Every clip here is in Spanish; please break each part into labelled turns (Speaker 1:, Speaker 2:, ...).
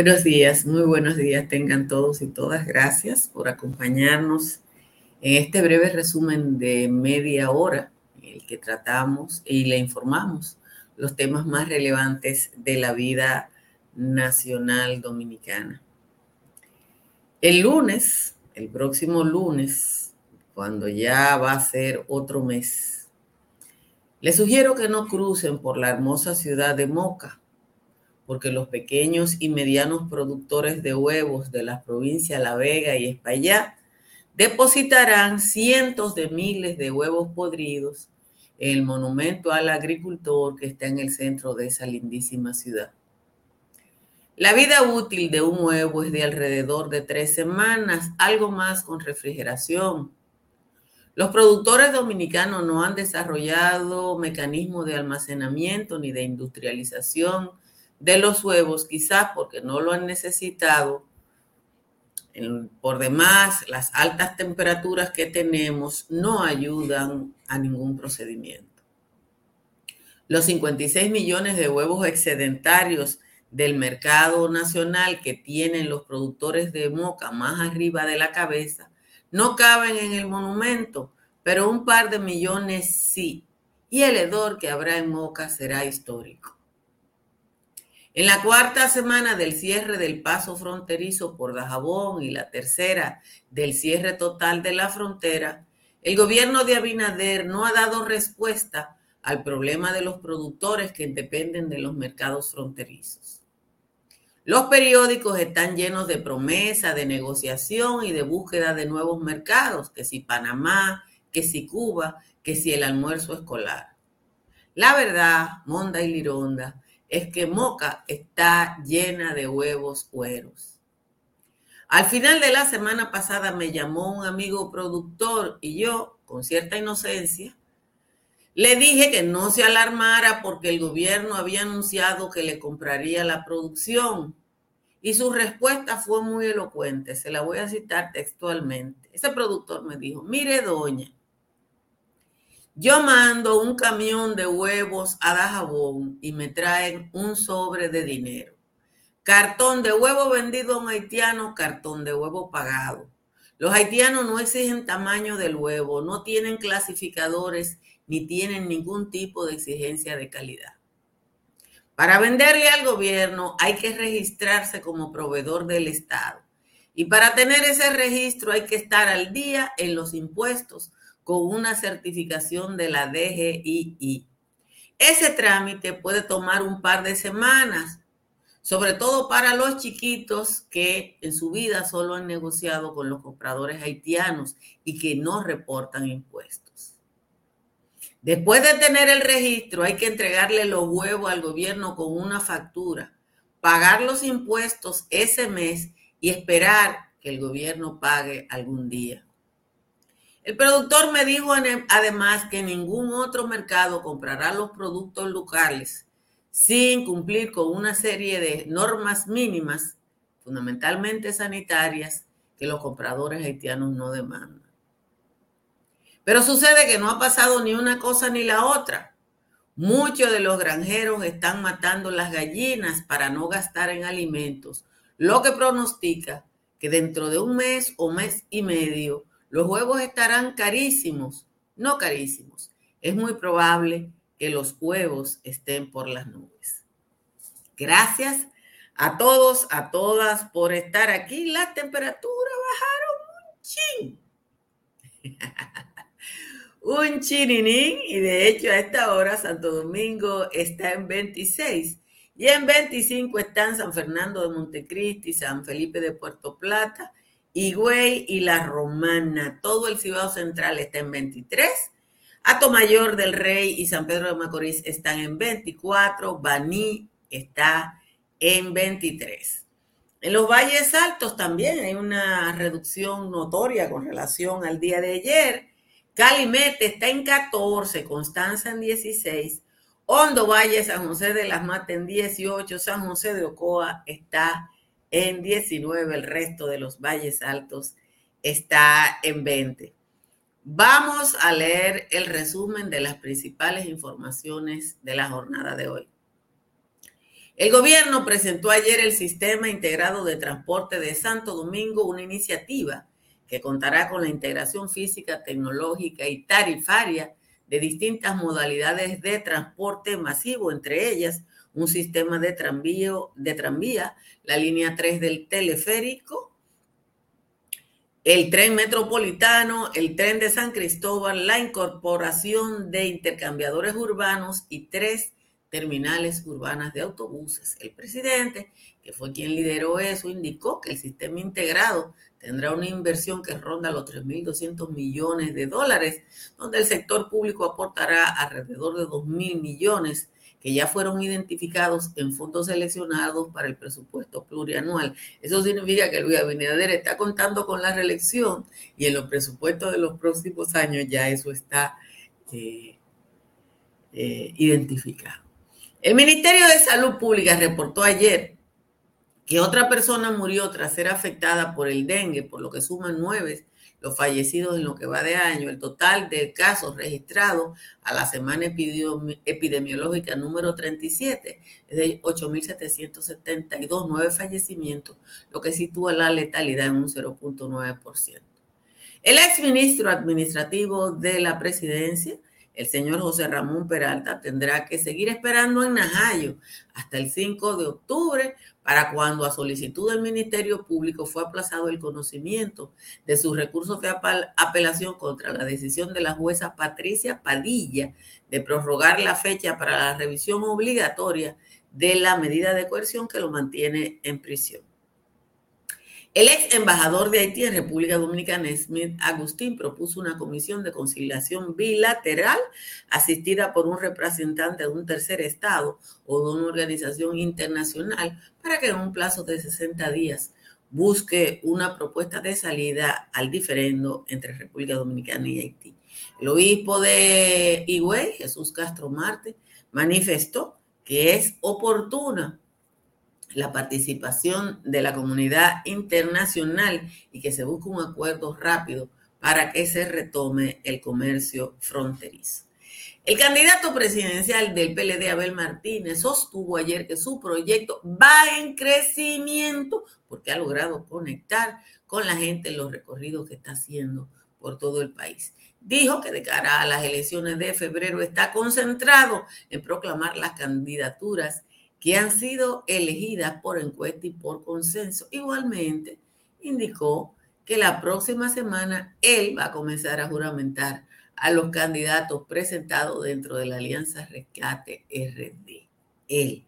Speaker 1: Buenos días, muy buenos días tengan todos y todas. Gracias por acompañarnos en este breve resumen de media hora en el que tratamos y le informamos los temas más relevantes de la vida nacional dominicana. El lunes, el próximo lunes, cuando ya va a ser otro mes, les sugiero que no crucen por la hermosa ciudad de Moca porque los pequeños y medianos productores de huevos de las provincias La Vega y Espaillá depositarán cientos de miles de huevos podridos en el monumento al agricultor que está en el centro de esa lindísima ciudad. La vida útil de un huevo es de alrededor de tres semanas, algo más con refrigeración. Los productores dominicanos no han desarrollado mecanismos de almacenamiento ni de industrialización de los huevos, quizás porque no lo han necesitado. Por demás, las altas temperaturas que tenemos no ayudan a ningún procedimiento. Los 56 millones de huevos excedentarios del mercado nacional que tienen los productores de moca más arriba de la cabeza no caben en el monumento, pero un par de millones sí. Y el hedor que habrá en moca será histórico. En la cuarta semana del cierre del paso fronterizo por Dajabón y la tercera del cierre total de la frontera, el gobierno de Abinader no ha dado respuesta al problema de los productores que dependen de los mercados fronterizos. Los periódicos están llenos de promesa, de negociación y de búsqueda de nuevos mercados, que si Panamá, que si Cuba, que si el almuerzo escolar. La verdad, Monda y Lironda, es que Moca está llena de huevos cueros. Al final de la semana pasada me llamó un amigo productor y yo, con cierta inocencia, le dije que no se alarmara porque el gobierno había anunciado que le compraría la producción. Y su respuesta fue muy elocuente, se la voy a citar textualmente. Ese productor me dijo, mire doña, yo mando un camión de huevos a Dajabón y me traen un sobre de dinero. Cartón de huevo vendido a un haitiano, cartón de huevo pagado. Los haitianos no exigen tamaño del huevo, no tienen clasificadores ni tienen ningún tipo de exigencia de calidad. Para venderle al gobierno hay que registrarse como proveedor del Estado. Y para tener ese registro hay que estar al día en los impuestos con una certificación de la DGII. Ese trámite puede tomar un par de semanas, sobre todo para los chiquitos que en su vida solo han negociado con los compradores haitianos y que no reportan impuestos. Después de tener el registro, hay que entregarle los huevos al gobierno con una factura, pagar los impuestos ese mes y esperar que el gobierno pague algún día. El productor me dijo además que ningún otro mercado comprará los productos locales sin cumplir con una serie de normas mínimas, fundamentalmente sanitarias, que los compradores haitianos no demandan. Pero sucede que no ha pasado ni una cosa ni la otra. Muchos de los granjeros están matando las gallinas para no gastar en alimentos, lo que pronostica que dentro de un mes o mes y medio los huevos estarán carísimos, no carísimos. Es muy probable que los huevos estén por las nubes. Gracias a todos, a todas por estar aquí. Las temperaturas bajaron un chin. un chininín y de hecho a esta hora Santo Domingo está en 26 y en 25 están San Fernando de Montecristi, San Felipe de Puerto Plata Higüey y La Romana. Todo el Cibao Central está en 23. Mayor del Rey y San Pedro de Macorís están en 24. Baní está en 23. En los valles altos también hay una reducción notoria con relación al día de ayer. Calimete está en 14, Constanza en 16, Hondo Valle, San José de las Matas en 18, San José de Ocoa está en 19, el resto de los valles altos está en 20. Vamos a leer el resumen de las principales informaciones de la jornada de hoy. El gobierno presentó ayer el Sistema Integrado de Transporte de Santo Domingo, una iniciativa que contará con la integración física, tecnológica y tarifaria de distintas modalidades de transporte masivo, entre ellas un sistema de, de tranvía, la línea 3 del teleférico, el tren metropolitano, el tren de San Cristóbal, la incorporación de intercambiadores urbanos y tres terminales urbanas de autobuses. El presidente, que fue quien lideró eso, indicó que el sistema integrado tendrá una inversión que ronda los 3.200 millones de dólares, donde el sector público aportará alrededor de 2.000 millones que ya fueron identificados en fondos seleccionados para el presupuesto plurianual. Eso significa que Luis Abinader está contando con la reelección y en los presupuestos de los próximos años ya eso está eh, eh, identificado. El Ministerio de Salud Pública reportó ayer que otra persona murió tras ser afectada por el dengue, por lo que suman nueve los fallecidos en lo que va de año. El total de casos registrados a la semana epidemiológica número 37 es de 8.772, nueve fallecimientos, lo que sitúa la letalidad en un 0.9%. El exministro administrativo de la presidencia el señor José Ramón Peralta tendrá que seguir esperando en Najayo hasta el 5 de octubre para cuando a solicitud del Ministerio Público fue aplazado el conocimiento de sus recursos de apelación contra la decisión de la jueza Patricia Padilla de prorrogar la fecha para la revisión obligatoria de la medida de coerción que lo mantiene en prisión. El ex embajador de Haití en República Dominicana, Smith Agustín, propuso una comisión de conciliación bilateral asistida por un representante de un tercer estado o de una organización internacional para que en un plazo de 60 días busque una propuesta de salida al diferendo entre República Dominicana y Haití. El obispo de Higüey, Jesús Castro Marte, manifestó que es oportuna la participación de la comunidad internacional y que se busque un acuerdo rápido para que se retome el comercio fronterizo. El candidato presidencial del PLD, Abel Martínez, sostuvo ayer que su proyecto va en crecimiento porque ha logrado conectar con la gente en los recorridos que está haciendo por todo el país. Dijo que de cara a las elecciones de febrero está concentrado en proclamar las candidaturas que han sido elegidas por encuesta y por consenso. Igualmente, indicó que la próxima semana él va a comenzar a juramentar a los candidatos presentados dentro de la Alianza Rescate RD. Él,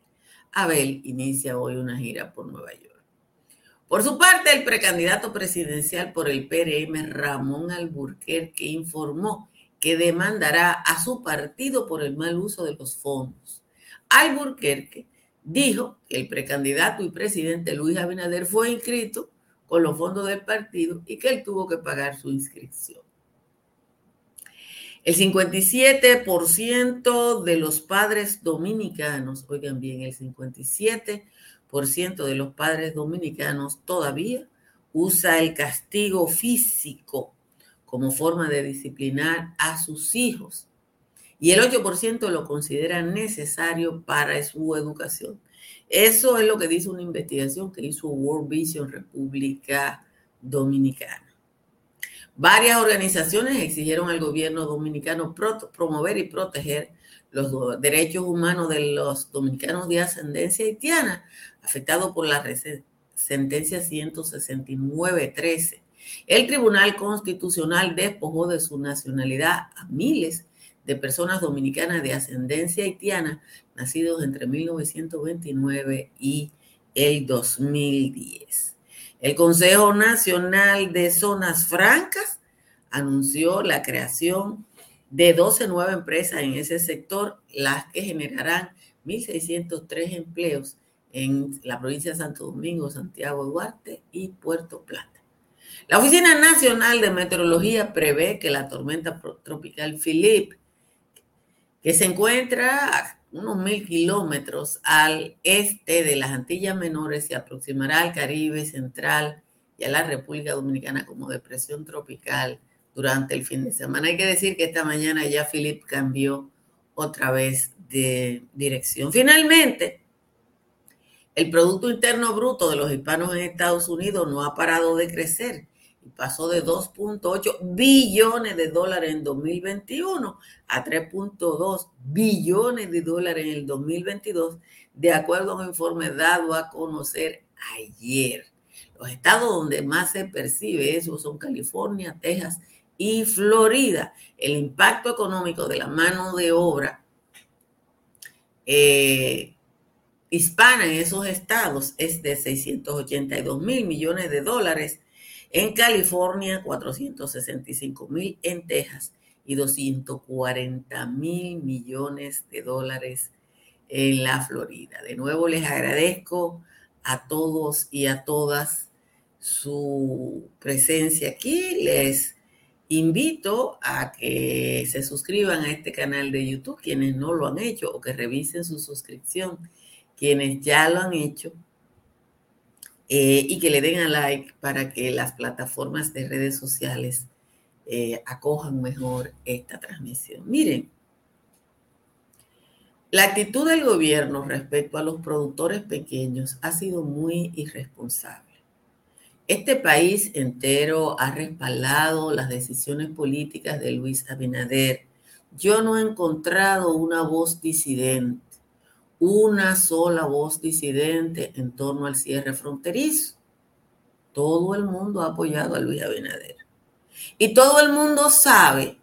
Speaker 1: Abel, inicia hoy una gira por Nueva York. Por su parte, el precandidato presidencial por el PRM, Ramón Alburquerque, informó que demandará a su partido por el mal uso de los fondos. Alburquerque dijo que el precandidato y presidente Luis Abinader fue inscrito con los fondos del partido y que él tuvo que pagar su inscripción. El 57% de los padres dominicanos, oigan bien, el 57% de los padres dominicanos todavía usa el castigo físico como forma de disciplinar a sus hijos y el 8% lo considera necesario para su educación. Eso es lo que dice una investigación que hizo World Vision República Dominicana. Varias organizaciones exigieron al gobierno dominicano promover y proteger los derechos humanos de los dominicanos de ascendencia haitiana, afectados por la sentencia 169-13. El Tribunal Constitucional despojó de su nacionalidad a miles de personas dominicanas de ascendencia haitiana nacidos entre 1929 y el 2010. El Consejo Nacional de Zonas Francas anunció la creación de 12 nuevas empresas en ese sector, las que generarán 1.603 empleos en la provincia de Santo Domingo, Santiago Duarte y Puerto Plata. La Oficina Nacional de Meteorología prevé que la tormenta tropical Philip que se encuentra unos mil kilómetros al este de las Antillas Menores, se aproximará al Caribe Central y a la República Dominicana como depresión tropical durante el fin de semana. Hay que decir que esta mañana ya Philip cambió otra vez de dirección. Finalmente, El Producto Interno Bruto de los hispanos en Estados Unidos no ha parado de crecer y pasó de 2.8 billones de dólares en 2021 a 3.2 billones de dólares en el 2022, de acuerdo a un informe dado a conocer ayer. Los estados donde más se percibe eso son California, Texas y Florida. El impacto económico de la mano de obra eh, hispana en esos estados es de 682 mil millones de dólares. En California, 465 mil en Texas y 240 mil millones de dólares en la Florida. De nuevo les agradezco a todos y a todas su presencia aquí. Les invito a que se suscriban a este canal de YouTube, quienes no lo han hecho, o que revisen su suscripción, quienes ya lo han hecho, eh, y que le den a like para que las plataformas de redes sociales eh, acojan mejor esta transmisión. Miren, la actitud del gobierno respecto a los productores pequeños ha sido muy irresponsable. Este país entero ha respaldado las decisiones políticas de Luis Abinader. Yo no he encontrado una voz disidente, una sola voz disidente en torno al cierre fronterizo. Todo el mundo ha apoyado a Luis Abinader. Y todo el mundo sabe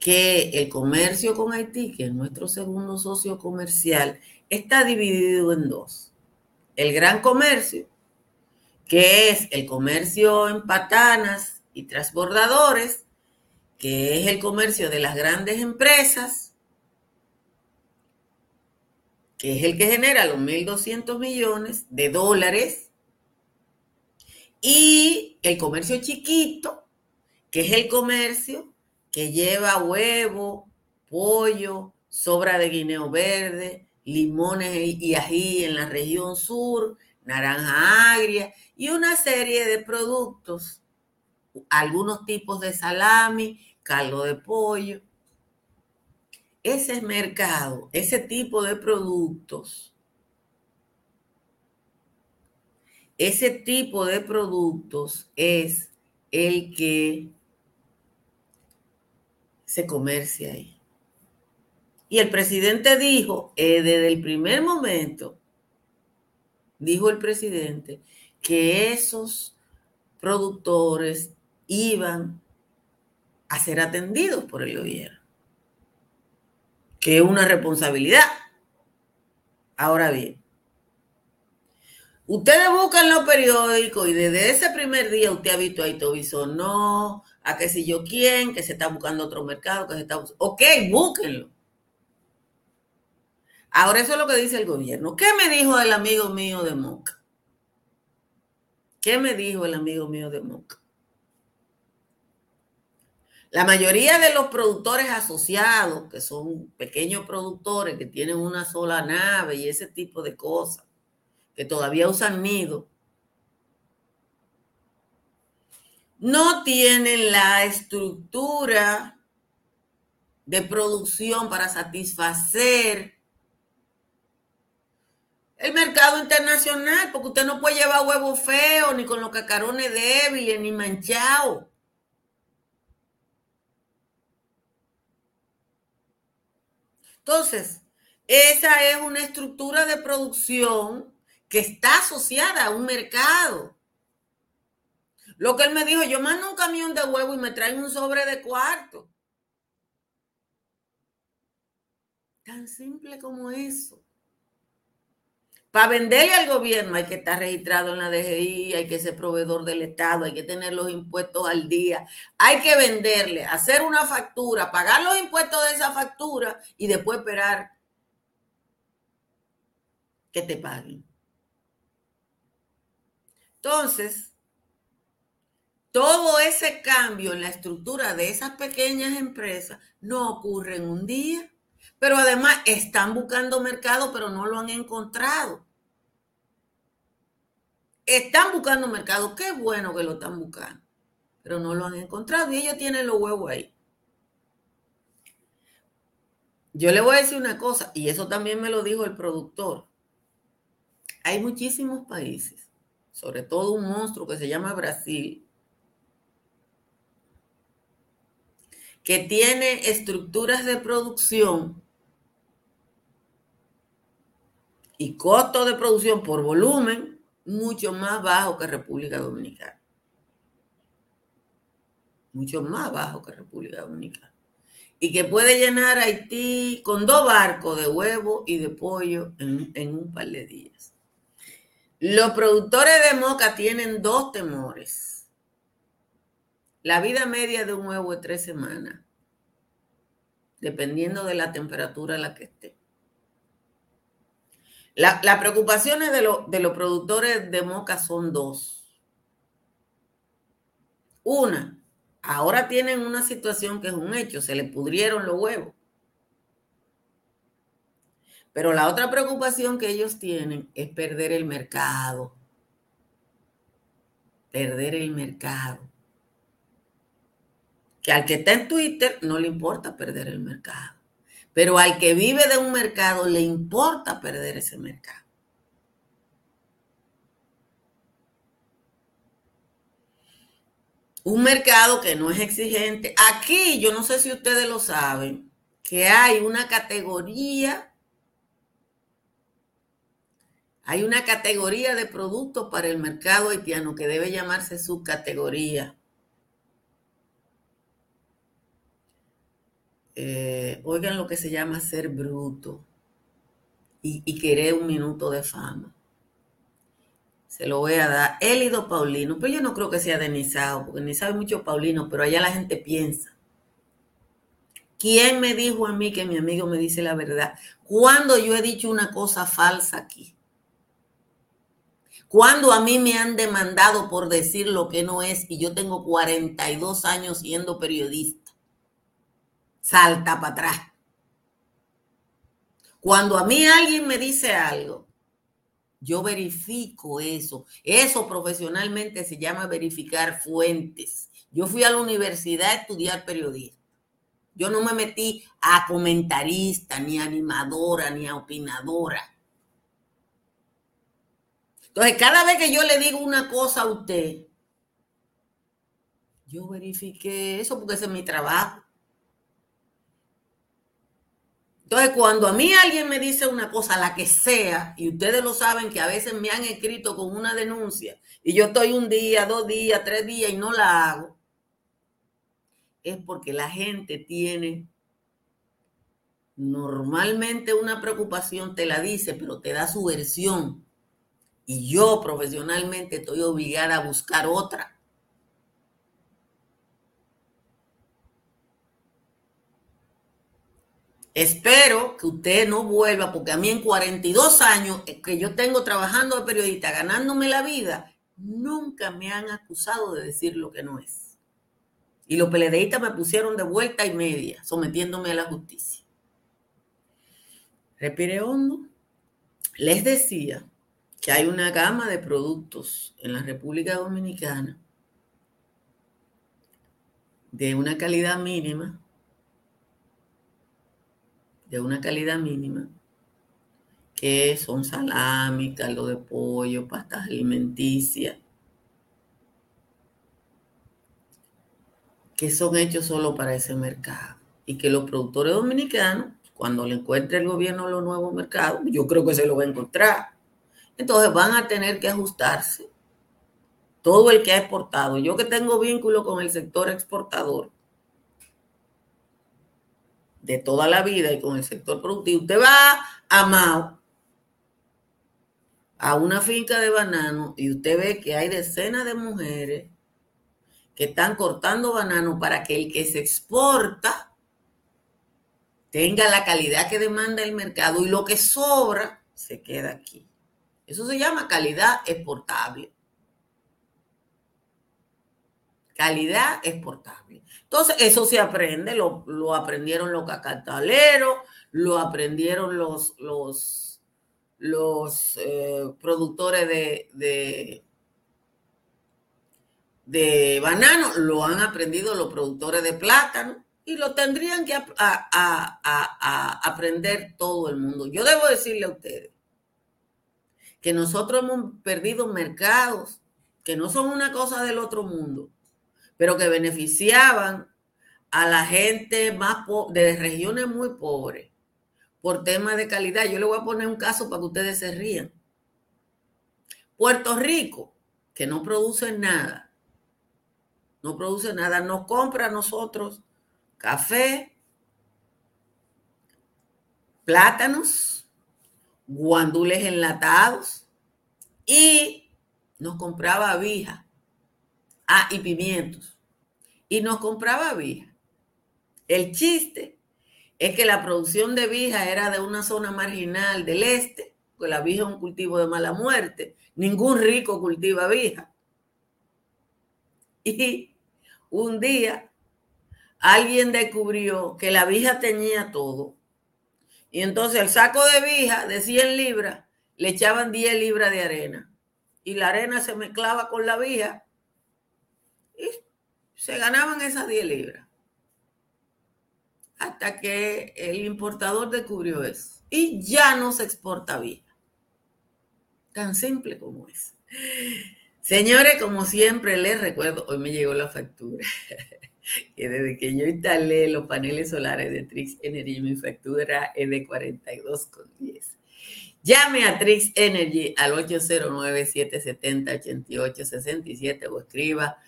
Speaker 1: que el comercio con Haití, que es nuestro segundo socio comercial, está dividido en dos. El gran comercio, que es el comercio en patanas y transbordadores, que es el comercio de las grandes empresas, que es el que genera los 1.200 millones de dólares, y el comercio chiquito, que es el comercio que lleva huevo, pollo, sobra de guineo verde, limones y ají en la región sur, naranja agria y una serie de productos, algunos tipos de salami, caldo de pollo. Ese mercado, ese tipo de productos, ese tipo de productos es el que se comercia ahí. Y el presidente dijo, eh, desde el primer momento, dijo el presidente, que esos productores iban a ser atendidos por el gobierno, que es una responsabilidad. Ahora bien, ustedes buscan los periódicos y desde ese primer día usted ha visto a Ito no, a qué sé yo quién, que se está buscando otro mercado, que se está buscando. Ok, búsquenlo. Ahora eso es lo que dice el gobierno. ¿Qué me dijo el amigo mío de Moca? ¿Qué me dijo el amigo mío de Moca? La mayoría de los productores asociados, que son pequeños productores que tienen una sola nave y ese tipo de cosas, que todavía usan nido, no tienen la estructura de producción para satisfacer el mercado internacional, porque usted no puede llevar huevos feos, ni con los cacarones débiles, ni manchados. Entonces, esa es una estructura de producción que está asociada a un mercado. Lo que él me dijo, yo mando un camión de huevo y me traen un sobre de cuarto. Tan simple como eso. Para venderle al gobierno hay que estar registrado en la DGI, hay que ser proveedor del Estado, hay que tener los impuestos al día, hay que venderle, hacer una factura, pagar los impuestos de esa factura y después esperar que te paguen. Entonces, todo ese cambio en la estructura de esas pequeñas empresas no ocurre en un día. Pero además están buscando mercado, pero no lo han encontrado. Están buscando mercado, qué bueno que lo están buscando, pero no lo han encontrado y ellos tienen los huevos ahí. Yo le voy a decir una cosa, y eso también me lo dijo el productor. hay muchísimos países, sobre todo un monstruo que se llama Brasil, que tiene estructuras de producción y costo de producción por volumen mucho más bajo que República Dominicana. Mucho más bajo que República Dominicana. Y que puede llenar Haití con dos barcos de huevo y de pollo en, un par de días. Los productores de moca tienen dos temores. La vida media de un huevo es tres semanas, dependiendo de la temperatura a la que esté. Las la preocupaciones de, de los productores de moca son dos. Una, ahora tienen una situación que es un hecho, se le pudrieron los huevos. Pero la otra preocupación que ellos tienen es perder el mercado. Perder el mercado. Que al que está en Twitter no le importa perder el mercado. Pero al que vive de un mercado le importa perder ese mercado. Un mercado que no es exigente. Aquí, yo no sé si ustedes lo saben, que hay una categoría, hay una categoría de productos para el mercado haitiano que debe llamarse subcategoría. Eh, oigan lo que se llama ser bruto y, querer un minuto de fama. Se lo voy a dar. Élido Paulino, pero yo no creo que sea de Nizao, porque ni sabe mucho Paulino, pero allá la gente piensa. ¿Quién me dijo a mí que mi amigo me dice la verdad? Cuando yo he dicho una cosa falsa aquí? Cuando a mí me han demandado por decir lo que no es y yo tengo 42 años siendo periodista? Salta para atrás. Cuando a mí alguien me dice algo, yo verifico eso. Eso profesionalmente se llama verificar fuentes. Yo fui a la universidad a estudiar periodismo. Yo no me metí a comentarista, ni animadora, ni a opinadora. Entonces, cada vez que yo le digo una cosa a usted, yo verifique eso porque ese es mi trabajo. Entonces, cuando a mí alguien me dice una cosa, la que sea, y ustedes lo saben que a veces me han escrito con una denuncia y yo estoy un día, dos días, tres días y no la hago, es porque la gente tiene normalmente una preocupación, te la dice, pero te da su versión. Y yo profesionalmente estoy obligada a buscar otra. Espero que usted no vuelva, porque a mí en 42 años que yo tengo trabajando de periodista, ganándome la vida, nunca me han acusado de decir lo que no es. Y los peledeístas me pusieron de vuelta y media, sometiéndome a la justicia. Respire hondo. Les decía que hay una gama de productos en la República Dominicana de una calidad mínima de una calidad mínima, que son salami, caldo de pollo, pastas alimenticias, que son hechos solo para ese mercado. Y que los productores dominicanos, cuando le encuentre el gobierno los nuevos mercados, yo creo que se lo va a encontrar. Entonces van a tener que ajustarse. Todo el que ha exportado. Yo que tengo vínculo con el sector exportador, de toda la vida y con el sector productivo, usted va a Mao, a una finca de banano, y usted ve que hay decenas de mujeres que están cortando banano para que el que se exporta tenga la calidad que demanda el mercado y lo que sobra se queda aquí. Eso se llama calidad exportable. Calidad exportable. Entonces, eso se aprende, lo, aprendieron los cacataleros, lo aprendieron los, los, los eh, productores de, de, banano, lo han aprendido los productores de plátano y lo tendrían que aprender todo el mundo. Yo debo decirle a ustedes que nosotros hemos perdido mercados que no son una cosa del otro mundo, pero que beneficiaban a la gente más de regiones muy pobres por temas de calidad. Yo le voy a poner un caso para que ustedes se rían. Puerto Rico, que no produce nada, no produce nada, nos compra a nosotros café, plátanos, guandules enlatados y nos compraba vija. Ah, y pimientos. Y nos compraba vija. El chiste es que la producción de vija era de una zona marginal del este, porque la vija es un cultivo de mala muerte. Ningún rico cultiva vija. Y un día alguien descubrió que la vija tenía todo y entonces el saco de vija de 100 libras le echaban 10 libras de arena. Y la arena se mezclaba con la vija se ganaban esas 10 libras. Hasta que el importador descubrió eso. Y ya no se exporta vija. Tan simple como es. Señores, como siempre les recuerdo, hoy me llegó la factura. que desde que yo instalé los paneles solares de Trix Energy, mi factura es de 42,10. Llame a Trix Energy al 809-770-8867 o escriba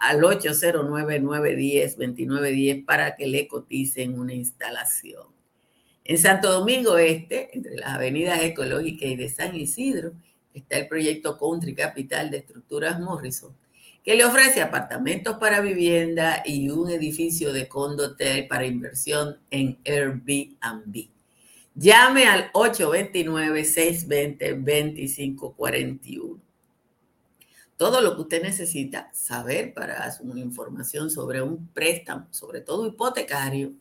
Speaker 1: al 809-910-2910 para que le coticen una instalación. En Santo Domingo Este, entre las avenidas ecológicas y de San Isidro, está el proyecto Country Capital de Estructuras Morrison que le ofrece apartamentos para vivienda y un edificio de condotel para inversión en Airbnb. Llame al 829-620-2541. Todo lo que usted necesita saber para su información sobre un préstamo, sobre todo hipotecario,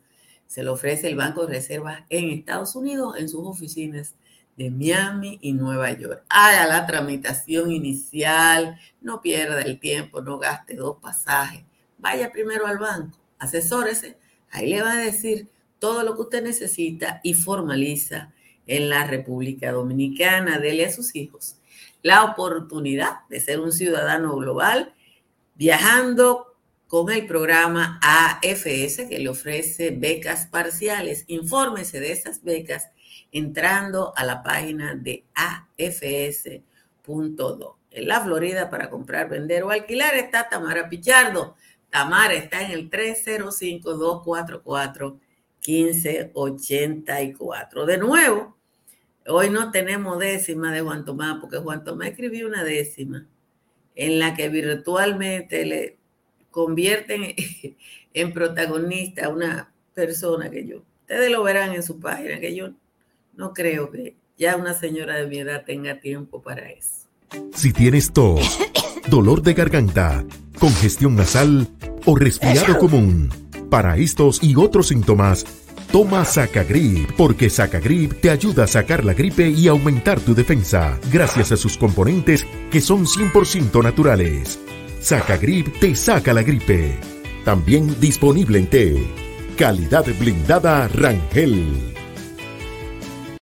Speaker 1: se lo ofrece el Banco de Reserva en Estados Unidos en sus oficinas de Miami y Nueva York. Haga la tramitación inicial, no pierda el tiempo, no gaste dos pasajes. Vaya primero al banco, asesórese, ahí le va a decir todo lo que usted necesita y formaliza en la República Dominicana. Dele a sus hijos la oportunidad de ser un ciudadano global viajando con el programa AFS que le ofrece becas parciales. Infórmese de esas becas entrando a la página de afs.do. En la Florida para comprar, vender o alquilar está Tamara Pichardo. Tamara está en el 305-244-1584. De nuevo, hoy no tenemos décima de Juan Tomás, porque Juan Tomás escribió una décima en la que virtualmente le convierten en protagonista a una persona que yo, ustedes lo verán en su página, que yo no creo que ya una señora de mi edad tenga tiempo para eso.
Speaker 2: Si tienes tos, dolor de garganta, congestión nasal o resfriado común, para estos y otros síntomas, toma Sacagrip, porque Sacagrip te ayuda a sacar la gripe y aumentar tu defensa, gracias a sus componentes que son 100% naturales. Sacagrip te saca la gripe. También disponible en té. Calidad blindada Rangel.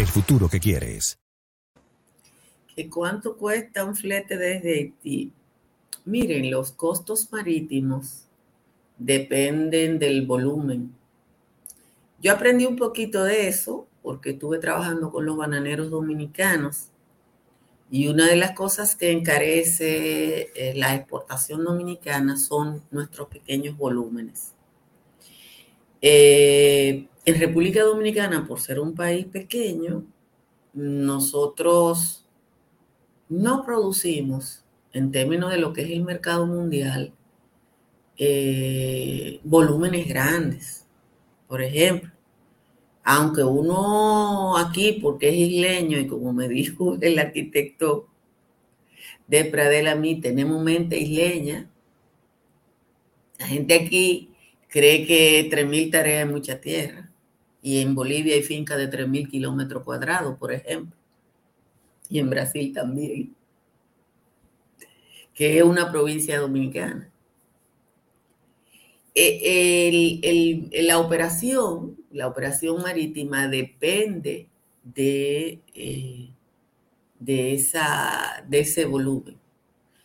Speaker 2: el futuro que quieres.
Speaker 1: ¿Cuánto cuesta un flete desde Haití? Miren, los costos marítimos dependen del volumen. Yo aprendí un poquito de eso porque estuve trabajando con los bananeros dominicanos y una de las cosas que encarece eh, la exportación dominicana son nuestros pequeños volúmenes. Eh, en República Dominicana, por ser un país pequeño, nosotros no producimos, en términos de lo que es el mercado mundial, eh, volúmenes grandes. Por ejemplo, aunque uno aquí, porque es isleño, y como me dijo el arquitecto de Pradel a mí tenemos mente isleña. La gente aquí cree que 3.000 tareas es mucha tierra. Y en Bolivia hay fincas de 3.000 kilómetros cuadrados, por ejemplo. Y en Brasil también. Que es una provincia dominicana. E, la operación, la operación marítima depende de, eh, de, esa, de ese volumen.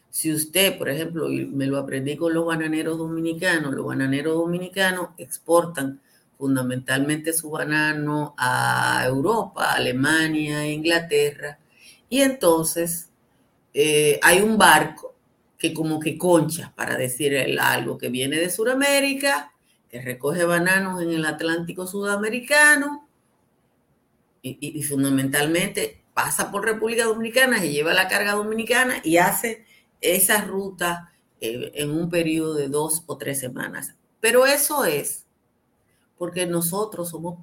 Speaker 1: Si usted, por ejemplo, me lo aprendí con los bananeros dominicanos, los bananeros dominicanos exportan fundamentalmente su banano a Europa, Alemania, Inglaterra, y entonces eh, hay un barco que como que concha, para decir algo, que viene de Sudamérica, que recoge bananos en el Atlántico Sudamericano, y, fundamentalmente pasa por República Dominicana, se lleva la carga dominicana y hace esa ruta eh, en un periodo de dos o tres semanas. Pero eso es porque nosotros somos,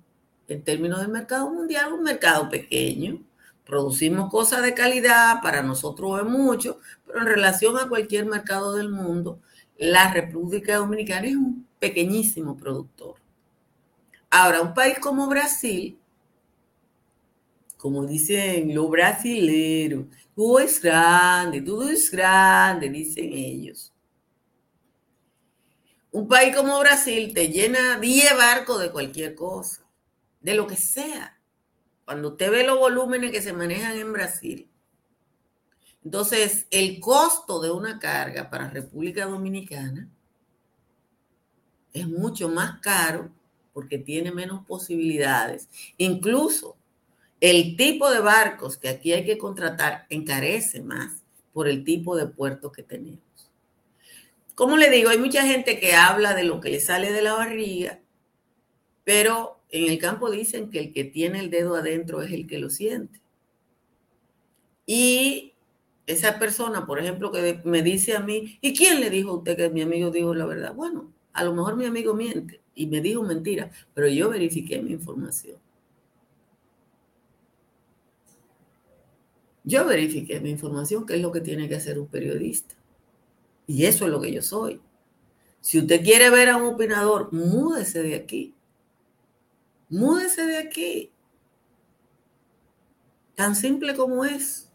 Speaker 1: en términos del mercado mundial, un mercado pequeño. Producimos cosas de calidad, para nosotros es mucho, pero en relación a cualquier mercado del mundo, la República Dominicana es un pequeñísimo productor. Ahora, un país como Brasil, como dicen los brasileros, todo es grande, todo es grande, dicen ellos. Un país como Brasil te llena 10 barcos de cualquier cosa, de lo que sea. Cuando usted ve los volúmenes que se manejan en Brasil, entonces el costo de una carga para República Dominicana es mucho más caro porque tiene menos posibilidades. Incluso el tipo de barcos que aquí hay que contratar encarece más por el tipo de puertos que tenemos. Como le digo, hay mucha gente que habla de lo que le sale de la barriga, pero en el campo dicen que el que tiene el dedo adentro es el que lo siente. Y esa persona, por ejemplo, que me dice a mí, ¿y quién le dijo a usted que mi amigo dijo la verdad? Bueno, a lo mejor mi amigo miente y me dijo mentira, pero yo verifiqué mi información. Yo verifiqué mi información, que es lo que tiene que hacer un periodista. Y eso es lo que yo soy. Si usted quiere ver a un opinador, múdese de aquí. Múdese de aquí. Tan simple como es.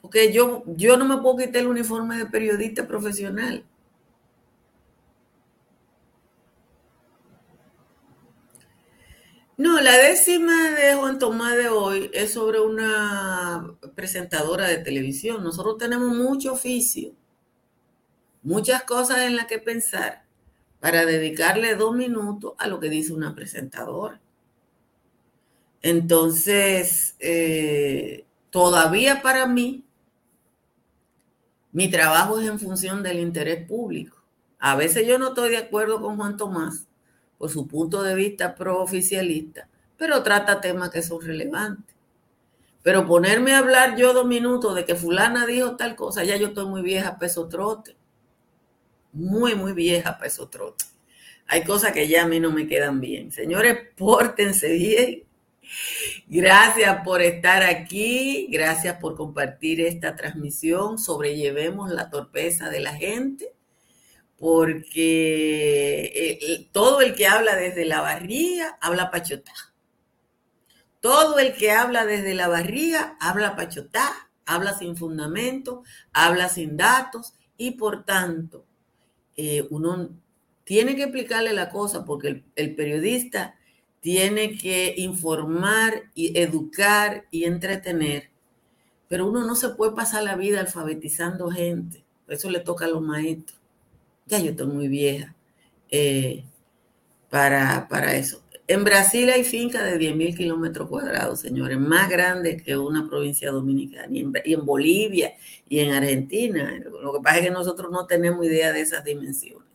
Speaker 1: Porque yo, yo no me puedo quitar el uniforme de periodista profesional. No, la décima de Juan Tomás de hoy es sobre una presentadora de televisión. Nosotros tenemos mucho oficio, muchas cosas en las que pensar para dedicarle dos minutos a lo que dice una presentadora. Entonces, eh, todavía para mí, mi trabajo es en función del interés público. A veces yo no estoy de acuerdo con Juan Tomás por su punto de vista pro-oficialista, pero trata temas que son relevantes. Pero ponerme a hablar yo dos minutos de que fulana dijo tal cosa, ya yo estoy muy vieja peso trote. Muy, muy vieja peso trote. Hay cosas que ya a mí no me quedan bien. Señores, pórtense bien. Gracias por estar aquí, gracias por compartir esta transmisión. Sobrellevemos la torpeza de la gente porque eh, todo el que habla desde la barriga habla pachotá. Todo el que habla desde la barriga habla pachotá, habla sin fundamento, habla sin datos y por tanto eh, uno tiene que explicarle la cosa porque el periodista tiene que informar y educar y entretener, pero uno no se puede pasar la vida alfabetizando gente, eso le toca a los maestros ya yo estoy muy vieja eh, para, para eso. En Brasil hay fincas de 10.000 kilómetros cuadrados, señores, más grandes que una provincia dominicana, y en, y en, Bolivia y en Argentina. Lo que pasa es que nosotros no tenemos idea de esas dimensiones.